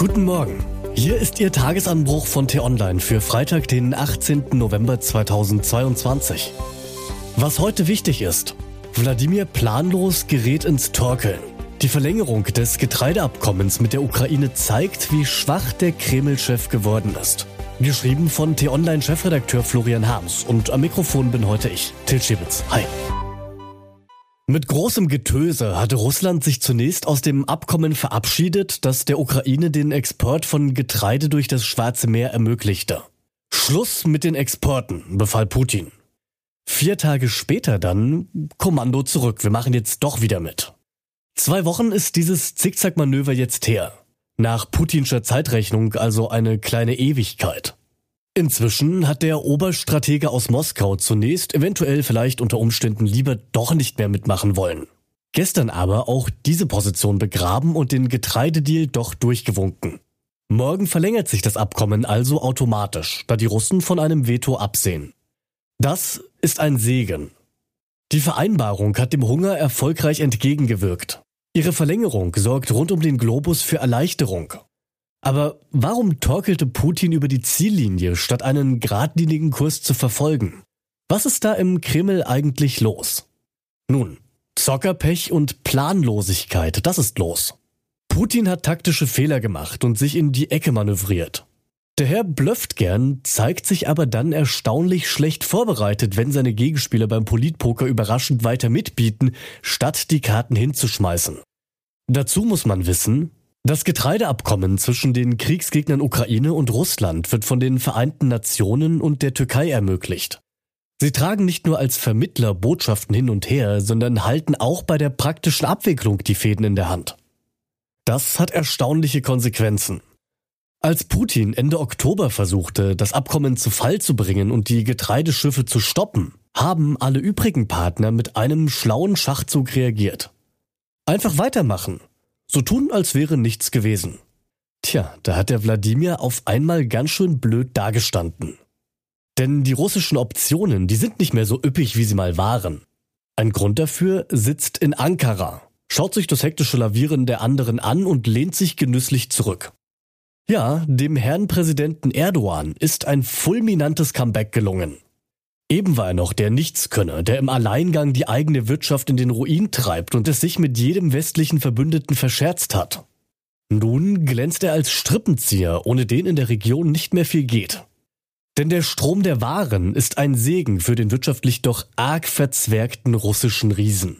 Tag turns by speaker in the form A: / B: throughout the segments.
A: Guten Morgen. Hier ist Ihr Tagesanbruch von T-Online für Freitag, den 18. November 2022. Was heute wichtig ist. Wladimir planlos gerät ins Torkeln. Die Verlängerung des Getreideabkommens mit der Ukraine zeigt, wie schwach der Kreml-Chef geworden ist. Geschrieben von T-Online-Chefredakteur Florian Harms und am Mikrofon bin heute ich, Til Schibitz. Hi. Mit großem Getöse hatte Russland sich zunächst aus dem Abkommen verabschiedet, das der Ukraine den Export von Getreide durch das Schwarze Meer ermöglichte. Schluss mit den Exporten, befahl Putin. Vier Tage später dann Kommando zurück, wir machen jetzt doch wieder mit. Zwei Wochen ist dieses Zickzackmanöver jetzt her. Nach putinscher Zeitrechnung also eine kleine Ewigkeit. Inzwischen hat der Oberstratege aus Moskau zunächst eventuell vielleicht unter Umständen lieber doch nicht mehr mitmachen wollen. Gestern aber auch diese Position begraben und den Getreidedeal doch durchgewunken. Morgen verlängert sich das Abkommen also automatisch, da die Russen von einem Veto absehen. Das ist ein Segen. Die Vereinbarung hat dem Hunger erfolgreich entgegengewirkt. Ihre Verlängerung sorgt rund um den Globus für Erleichterung. Aber warum torkelte Putin über die Ziellinie, statt einen geradlinigen Kurs zu verfolgen? Was ist da im Kreml eigentlich los? Nun, Zockerpech und Planlosigkeit, das ist los. Putin hat taktische Fehler gemacht und sich in die Ecke manövriert. Der Herr blöfft gern, zeigt sich aber dann erstaunlich schlecht vorbereitet, wenn seine Gegenspieler beim Politpoker überraschend weiter mitbieten, statt die Karten hinzuschmeißen. Dazu muss man wissen, das Getreideabkommen zwischen den Kriegsgegnern Ukraine und Russland wird von den Vereinten Nationen und der Türkei ermöglicht. Sie tragen nicht nur als Vermittler Botschaften hin und her, sondern halten auch bei der praktischen Abwicklung die Fäden in der Hand. Das hat erstaunliche Konsequenzen. Als Putin Ende Oktober versuchte, das Abkommen zu Fall zu bringen und die Getreideschiffe zu stoppen, haben alle übrigen Partner mit einem schlauen Schachzug reagiert. Einfach weitermachen, so tun, als wäre nichts gewesen. Tja, da hat der Wladimir auf einmal ganz schön blöd dagestanden. Denn die russischen Optionen, die sind nicht mehr so üppig, wie sie mal waren. Ein Grund dafür sitzt in Ankara, schaut sich das hektische Lavieren der anderen an und lehnt sich genüsslich zurück. Ja, dem Herrn Präsidenten Erdogan ist ein fulminantes Comeback gelungen. Eben war er noch der Nichtskönner, der im Alleingang die eigene Wirtschaft in den Ruin treibt und es sich mit jedem westlichen Verbündeten verscherzt hat. Nun glänzt er als Strippenzieher, ohne den in der Region nicht mehr viel geht. Denn der Strom der Waren ist ein Segen für den wirtschaftlich doch arg verzwergten russischen Riesen.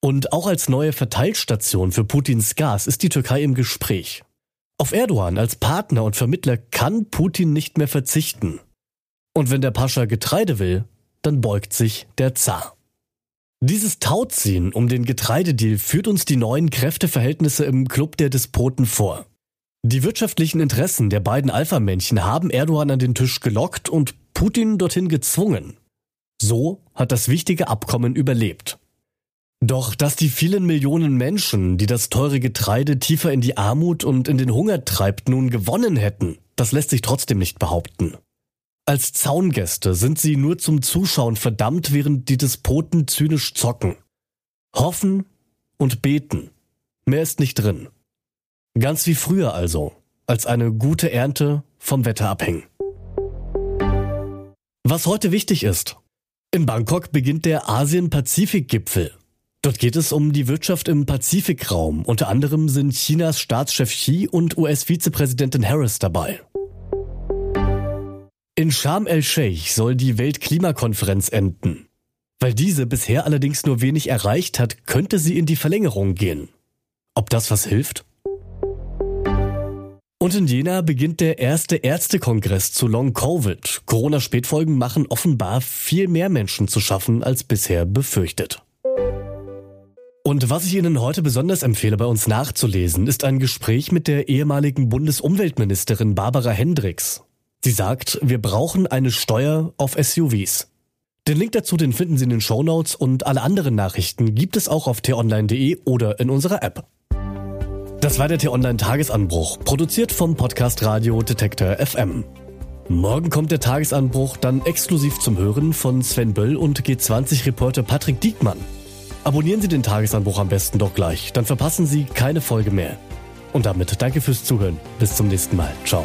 A: Und auch als neue Verteilstation für Putins Gas ist die Türkei im Gespräch. Auf Erdogan als Partner und Vermittler kann Putin nicht mehr verzichten. Und wenn der Pascha Getreide will, dann beugt sich der Zar. Dieses Tauziehen um den Getreidedeal führt uns die neuen Kräfteverhältnisse im Club der Despoten vor. Die wirtschaftlichen Interessen der beiden Alpha-Männchen haben Erdogan an den Tisch gelockt und Putin dorthin gezwungen. So hat das wichtige Abkommen überlebt. Doch dass die vielen Millionen Menschen, die das teure Getreide tiefer in die Armut und in den Hunger treibt, nun gewonnen hätten, das lässt sich trotzdem nicht behaupten. Als Zaungäste sind sie nur zum Zuschauen verdammt, während die Despoten zynisch zocken. Hoffen und beten. Mehr ist nicht drin. Ganz wie früher also, als eine gute Ernte vom Wetter abhängen. Was heute wichtig ist. In Bangkok beginnt der Asien-Pazifik-Gipfel. Dort geht es um die Wirtschaft im Pazifikraum. Unter anderem sind Chinas Staatschef Xi und US-Vizepräsidentin Harris dabei. In Sharm el-Sheikh soll die Weltklimakonferenz enden. Weil diese bisher allerdings nur wenig erreicht hat, könnte sie in die Verlängerung gehen. Ob das was hilft? Und in Jena beginnt der erste Ärztekongress zu Long Covid. Corona-Spätfolgen machen offenbar viel mehr Menschen zu schaffen als bisher befürchtet. Und was ich Ihnen heute besonders empfehle, bei uns nachzulesen, ist ein Gespräch mit der ehemaligen Bundesumweltministerin Barbara Hendricks. Sie sagt, wir brauchen eine Steuer auf SUVs. Den Link dazu, den finden Sie in den Show Notes und alle anderen Nachrichten gibt es auch auf t-online.de oder in unserer App. Das war der T-Online Tagesanbruch, produziert vom Podcast Radio Detektor FM. Morgen kommt der Tagesanbruch dann exklusiv zum Hören von Sven Böll und G20-Reporter Patrick Diekmann. Abonnieren Sie den Tagesanbruch am besten doch gleich, dann verpassen Sie keine Folge mehr. Und damit danke fürs Zuhören. Bis zum nächsten Mal. Ciao.